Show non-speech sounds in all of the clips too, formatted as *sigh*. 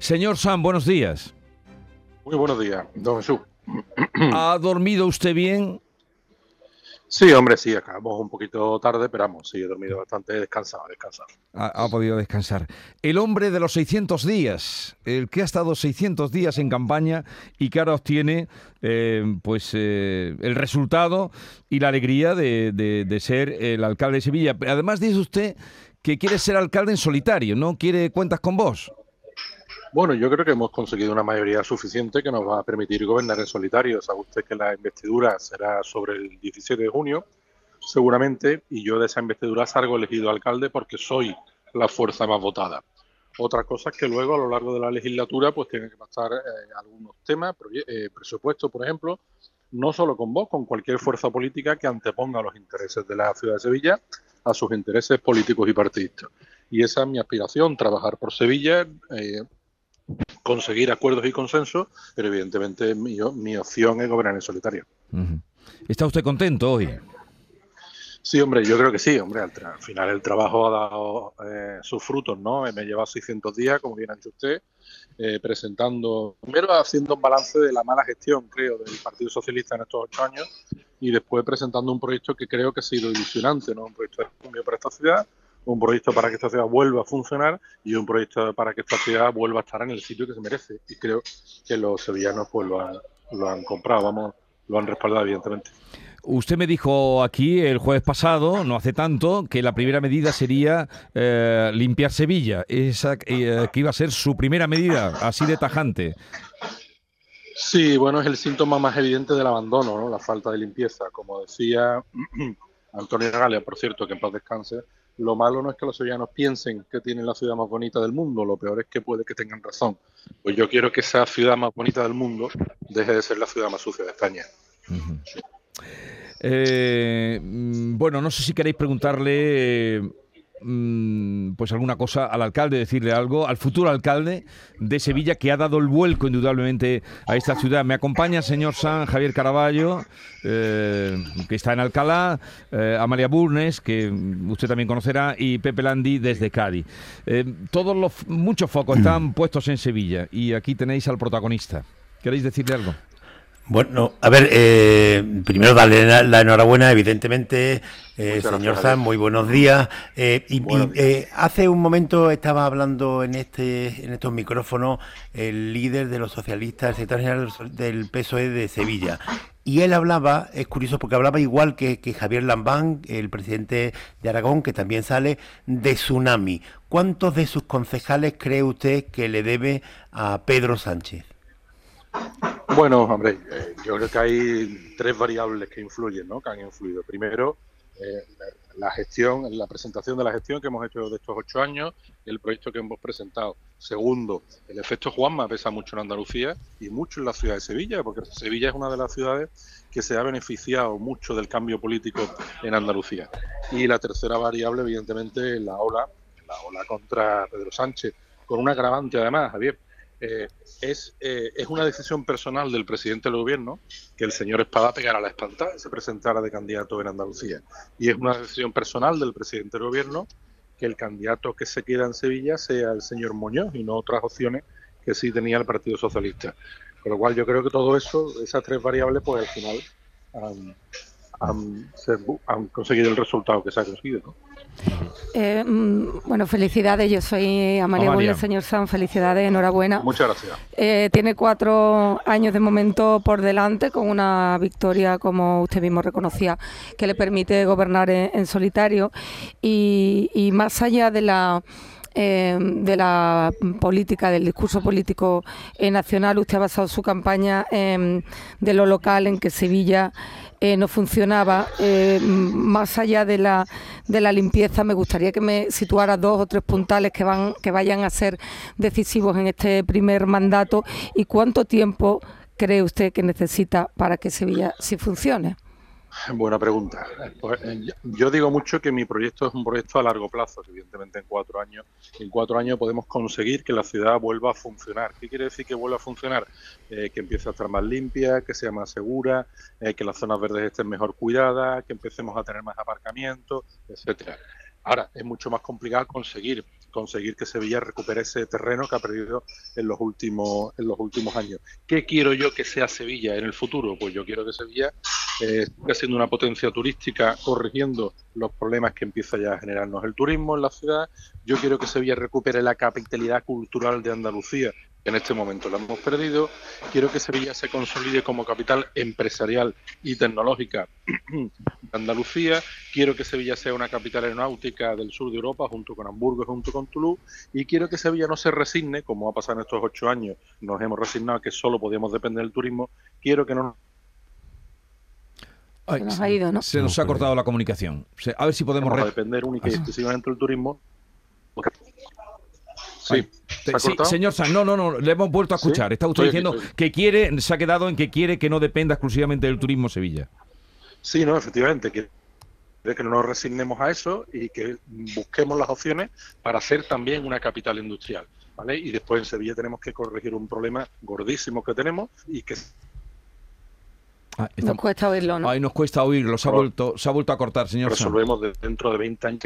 Señor Sam, buenos días. Muy buenos días, don Jesús. *clears throat* ¿Ha dormido usted bien? Sí, hombre, sí, acabamos un poquito tarde, pero vamos, sí, he dormido bastante descansado, descansado. Ha, podido descansar. El hombre de los 600 días, el que ha estado 600 días en campaña y que ahora obtiene eh, pues, eh, el resultado y la alegría de, de ser el alcalde de Sevilla. Además dice usted que quiere ser alcalde en solitario, ¿no? Quiere cuentas con vos. Bueno, yo creo que hemos conseguido una mayoría suficiente que nos va a permitir gobernar en solitario. Sabe usted que la investidura será sobre el 17 de junio, seguramente, y yo de esa investidura salgo elegido alcalde porque soy la fuerza más votada. Otra cosa es que luego a lo largo de la legislatura pues tienen que pasar eh, algunos temas, eh, presupuesto, por ejemplo, no solo con vos, con cualquier fuerza política que anteponga los intereses de la ciudad de Sevilla a sus intereses políticos y partidistas. Y esa es mi aspiración, trabajar por Sevilla, eh, conseguir acuerdos y consensos, pero evidentemente mi, mi opción es gobernar en solitario. ¿Está usted contento hoy? Sí, hombre, yo creo que sí, hombre, al, final el trabajo ha dado eh, sus frutos, ¿no? Me he llevado 600 días, como bien ha dicho usted, eh, presentando, primero haciendo un balance de la mala gestión, creo, del Partido Socialista en estos ocho años, y después presentando un proyecto que creo que ha sido ilusionante, ¿no? Un proyecto de cambio para esta ciudad, un proyecto para que esta ciudad vuelva a funcionar y un proyecto para que esta ciudad vuelva a estar en el sitio que se merece. Y creo que los sevillanos pues lo han, lo han comprado, vamos, lo han respaldado evidentemente. Usted me dijo aquí el jueves pasado, no hace tanto, que la primera medida sería eh, limpiar Sevilla. Esa eh, que iba a ser su primera medida, así de tajante. Sí, bueno, es el síntoma más evidente del abandono, ¿no? la falta de limpieza. Como decía *clears throat* Antonio Galia, por cierto, que en paz descanse, lo malo no es que los sevillanos piensen que tienen la ciudad más bonita del mundo, lo peor es que puede que tengan razón. Pues yo quiero que esa ciudad más bonita del mundo deje de ser la ciudad más sucia de España. Eh, mm, bueno, no sé si queréis preguntarle Mm, pues alguna cosa al alcalde, decirle algo, al futuro alcalde de Sevilla que ha dado el vuelco indudablemente a esta ciudad. Me acompaña el señor San Javier Caraballo, eh, que está en Alcalá, eh, Amalia Burnes, que usted también conocerá, y Pepe Landi desde Cádiz. Eh, todos los muchos focos están *clears throat* puestos en Sevilla y aquí tenéis al protagonista. ¿Queréis decirle algo? Bueno, a ver, eh, primero darle la, enhorabuena, evidentemente, eh, señor Zan, muy buenos días. Eh, y, hace un momento estaba hablando en este en estos micrófonos el líder de los socialistas, el secretario general del PSOE de Sevilla. Y él hablaba, es curioso porque hablaba igual que, que Javier Lambán, el presidente de Aragón, que también sale, de tsunami. ¿Cuántos de sus concejales cree usted que le debe a Pedro Sánchez? Bueno, hombre, eh, yo creo que hay tres variables que influyen, ¿no? Que han influido. Primero, eh, la gestión, la presentación de la gestión que hemos hecho de estos ocho años y el proyecto que hemos presentado. Segundo, el efecto Juanma pesa mucho en Andalucía y mucho en la ciudad de Sevilla, porque Sevilla es una de las ciudades que se ha beneficiado mucho del cambio político en Andalucía. Y la tercera variable, evidentemente, la ola, la ola contra Pedro Sánchez, con un agravante además, Javier eh, es, eh, es una decisión personal del presidente del gobierno que el señor Espada pegara la espantada y se presentara de candidato en Andalucía. Y es una decisión personal del presidente del gobierno que el candidato que se queda en Sevilla sea el señor Muñoz y no otras opciones que sí tenía el Partido Socialista. Con lo cual yo creo que todo eso, esas tres variables, pues al final han, conseguido el resultado que se ha conseguido. ¿no? Eh, mm, bueno, felicidades. Yo soy Amalia, Amalia. señor San. Felicidades, enhorabuena. Muchas gracias. Eh, tiene cuatro años de momento por delante con una victoria, como usted mismo reconocía, que le permite gobernar en, solitario. Y, más allá de la. Eh, de la política, del discurso político nacional. Usted ha basado su campaña de lo local en que Sevilla eh, no funcionaba. Eh, más allá de la, de la limpieza, me gustaría que me situara dos o tres puntales que, van, que vayan a ser decisivos en este primer mandato y cuánto tiempo cree usted que necesita para que Sevilla sí funcione. Buena pregunta. Pues, eh, yo digo mucho que mi proyecto es un proyecto a largo plazo, evidentemente en cuatro años. En cuatro años podemos conseguir que la ciudad vuelva a funcionar. ¿Qué quiere decir que vuelva a funcionar? Eh, que empiece a estar más limpia, que sea más segura, eh, que las zonas verdes estén mejor cuidadas, que empecemos a tener más aparcamientos, etcétera. Ahora, es mucho más complicado conseguir conseguir que Sevilla recupere ese terreno que ha perdido en los últimos en los últimos años. ¿Qué quiero yo que sea Sevilla en el futuro? Pues yo quiero que Sevilla eh, siga siendo una potencia turística, corrigiendo los problemas que empieza ya a generarnos el turismo en la ciudad. Yo quiero que Sevilla recupere la capitalidad cultural de Andalucía, en este momento la hemos perdido. Quiero que Sevilla se consolide como capital empresarial y tecnológica de Andalucía. Quiero que Sevilla sea una capital aeronáutica del sur de Europa, junto con Hamburgo y junto con Toulouse. Y quiero que Sevilla no se resigne, como ha pasado en estos ocho años, nos hemos resignado a que solo podíamos depender del turismo. Quiero que no se nos ha ido, ¿no? Se nos ha cortado la comunicación. A ver si podemos... depender única y exclusivamente del turismo. Sí. Señor San, no, no, no, le hemos vuelto a escuchar. Está usted diciendo que quiere, se ha quedado en que quiere que no dependa exclusivamente del turismo Sevilla. Sí, no, efectivamente, que, que no nos resignemos a eso y que busquemos las opciones para ser también una capital industrial. ¿vale? Y después en Sevilla tenemos que corregir un problema gordísimo que tenemos y que Ah, nos cuesta oírlo, ¿no? Ay, nos cuesta oírlo, se ha, vuelto, se ha vuelto a cortar, señor. Resolvemos dentro de 20 años.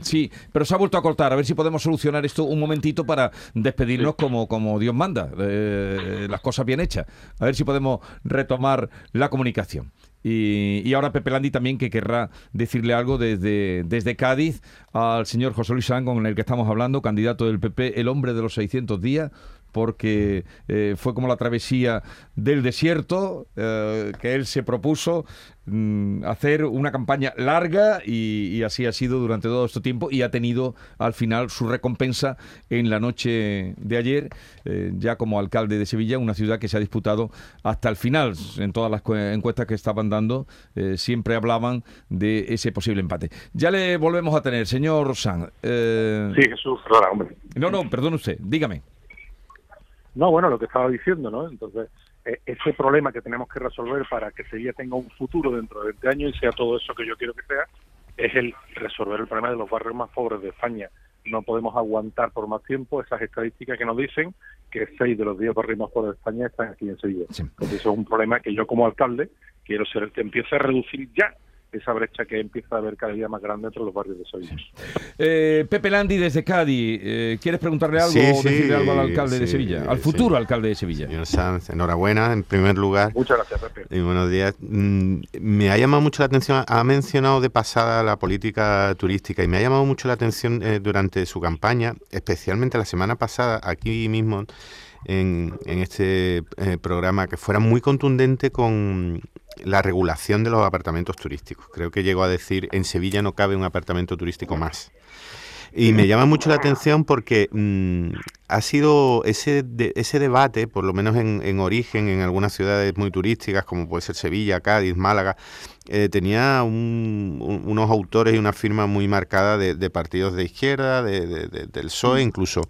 Sí, pero se ha vuelto a cortar. A ver si podemos solucionar esto un momentito para despedirnos como, como Dios manda. Eh, las cosas bien hechas. A ver si podemos retomar la comunicación. Y, ahora Pepe Landi también que querrá decirle algo desde, desde Cádiz al señor José Luis San, con el que estamos hablando, candidato del PP, el hombre de los 600 días porque eh, fue como la travesía del desierto eh, que él se propuso mm, hacer una campaña larga y, así ha sido durante todo este tiempo y ha tenido al final su recompensa en la noche de ayer, eh, ya como alcalde de Sevilla, una ciudad que se ha disputado hasta el final. En todas las encuestas que estaban dando siempre hablaban de ese posible empate. Ya le volvemos a tener, señor San. sí, Jesús. No, no, perdone usted, dígame. No, bueno, lo que estaba diciendo, ¿no? Entonces, e, ese problema que tenemos que resolver para que Sevilla tenga un futuro dentro de 20 años y sea todo eso que yo quiero que sea, es el resolver el problema de los barrios más pobres de España. No podemos aguantar por más tiempo esas estadísticas que nos dicen que 6 de los 10 barrios más pobres de España están aquí en Sevilla. Entonces, eso es un problema que yo como alcalde quiero ser el que empiece a reducir ya esa brecha que empieza a haber cada día más grande entre los barrios de Sevilla. Eh, Pepe Landi desde Cádiz, eh, ¿quieres preguntarle algo o decirle algo al alcalde de Sevilla? Al futuro alcalde de Sevilla. Señor Sanz, enhorabuena en primer lugar. Muchas gracias, Pepe. Y buenos días. Mm, me ha llamado mucho la atención, ha mencionado de pasada la política turística y me ha llamado mucho la atención eh, durante su campaña, especialmente la semana pasada, aquí mismo en, este programa, que fuera muy contundente con la regulación de los apartamentos turísticos. Creo que llegó a decir, en Sevilla no cabe un apartamento turístico más. Y me llama mucho la atención porque mm, ha sido ese, ese debate, por lo menos en, origen, en algunas ciudades muy turísticas, como puede ser Sevilla, Cádiz, Málaga, eh, tenía unos autores y una firma muy marcada de, partidos de izquierda, de, del PSOE, incluso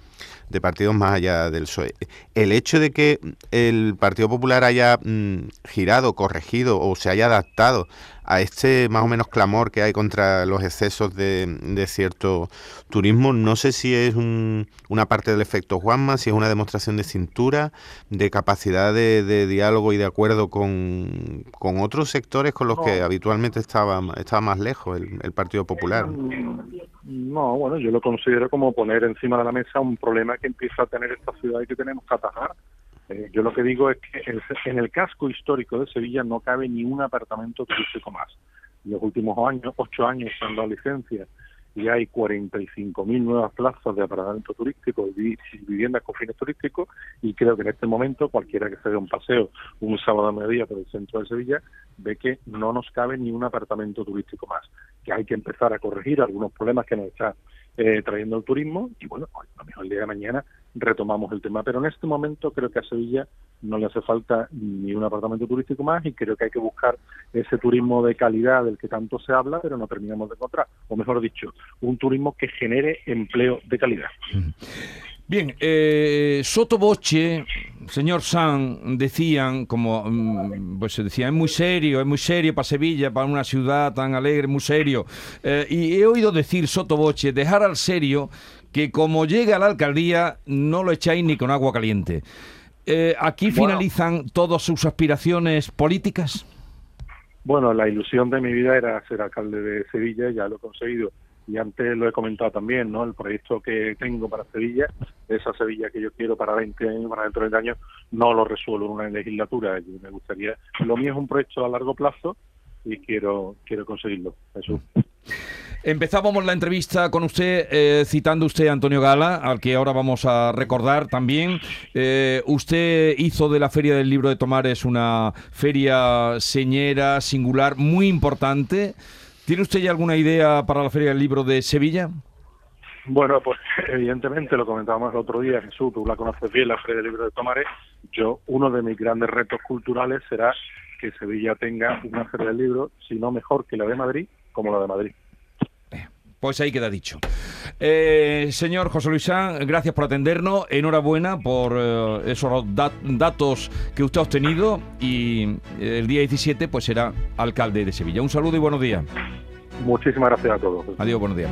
de partidos más allá del PSOE. El hecho de que el Partido Popular haya mm, girado, corregido o se haya adaptado a este más o menos clamor que hay contra los excesos de, cierto turismo, no sé si es una parte del efecto Juanma, si es una demostración de cintura, de capacidad de, diálogo y de acuerdo con, otros sectores con los que habitualmente estaba, estaba más lejos el Partido Popular. No, bueno, yo lo considero como poner encima de la mesa un problema que empieza a tener esta ciudad y que tenemos que atajar. Eh, yo lo que digo es que en el casco histórico de Sevilla no cabe ni un apartamento turístico más. En los últimos años, ocho años, se han dado licencias y hay 45.000 nuevas plazas de apartamento turístico y viviendas con fines turísticos y creo que en este momento cualquiera que se dé un paseo un sábado a mediodía por el centro de Sevilla ve que no nos cabe ni un apartamento turístico más, que hay que empezar a corregir algunos problemas que nos está eh, trayendo el turismo y bueno, a lo mejor el día de mañana retomamos el tema. Pero en este momento creo que a Sevilla no le hace falta ni un apartamento turístico más y creo que hay que buscar ese turismo de calidad del que tanto se habla, pero no terminamos de encontrar. O mejor dicho, un turismo que genere empleo de calidad. Bien, eh, Sotoboche, señor San, decían, como mm, pues se decía, es muy serio, es muy serio para Sevilla, para una ciudad tan alegre, muy serio. Eh, y he oído decir Sotoboche, dejar al serio que como llega a la alcaldía no lo echáis ni con agua caliente. Eh, ¿Aquí finalizan todas sus aspiraciones políticas? Bueno, la ilusión de mi vida era ser alcalde de Sevilla, ya lo he conseguido y antes lo he comentado también, ¿no? El proyecto que tengo para Sevilla, esa Sevilla que yo quiero para 20 años, para dentro de 20 años, no lo resuelvo en una legislatura. Y me gustaría, lo mío es un proyecto a largo plazo y quiero quiero conseguirlo. Jesús. Empezábamos la entrevista con usted eh, citando usted a Antonio Gala, al que ahora vamos a recordar también. Eh, usted hizo de la Feria del Libro de Tomares una feria señera, singular, muy importante. ¿Tiene usted ya alguna idea para la Feria del Libro de Sevilla? Bueno, pues *laughs* evidentemente lo comentábamos el otro día, Jesús, tú la conoces bien, la Feria del Libro de Tomares. Yo, uno de mis grandes retos culturales será que Sevilla tenga una Feria del Libro, si no mejor que la de Madrid, como la de Madrid. Pues ahí queda dicho. Eh, señor José Luis San, gracias por atendernos. Enhorabuena por eh, esos datos que usted ha obtenido y eh, el día 17 pues será alcalde de Sevilla. Un saludo y buenos días. Muchísimas gracias a todos. Adiós, buenos días.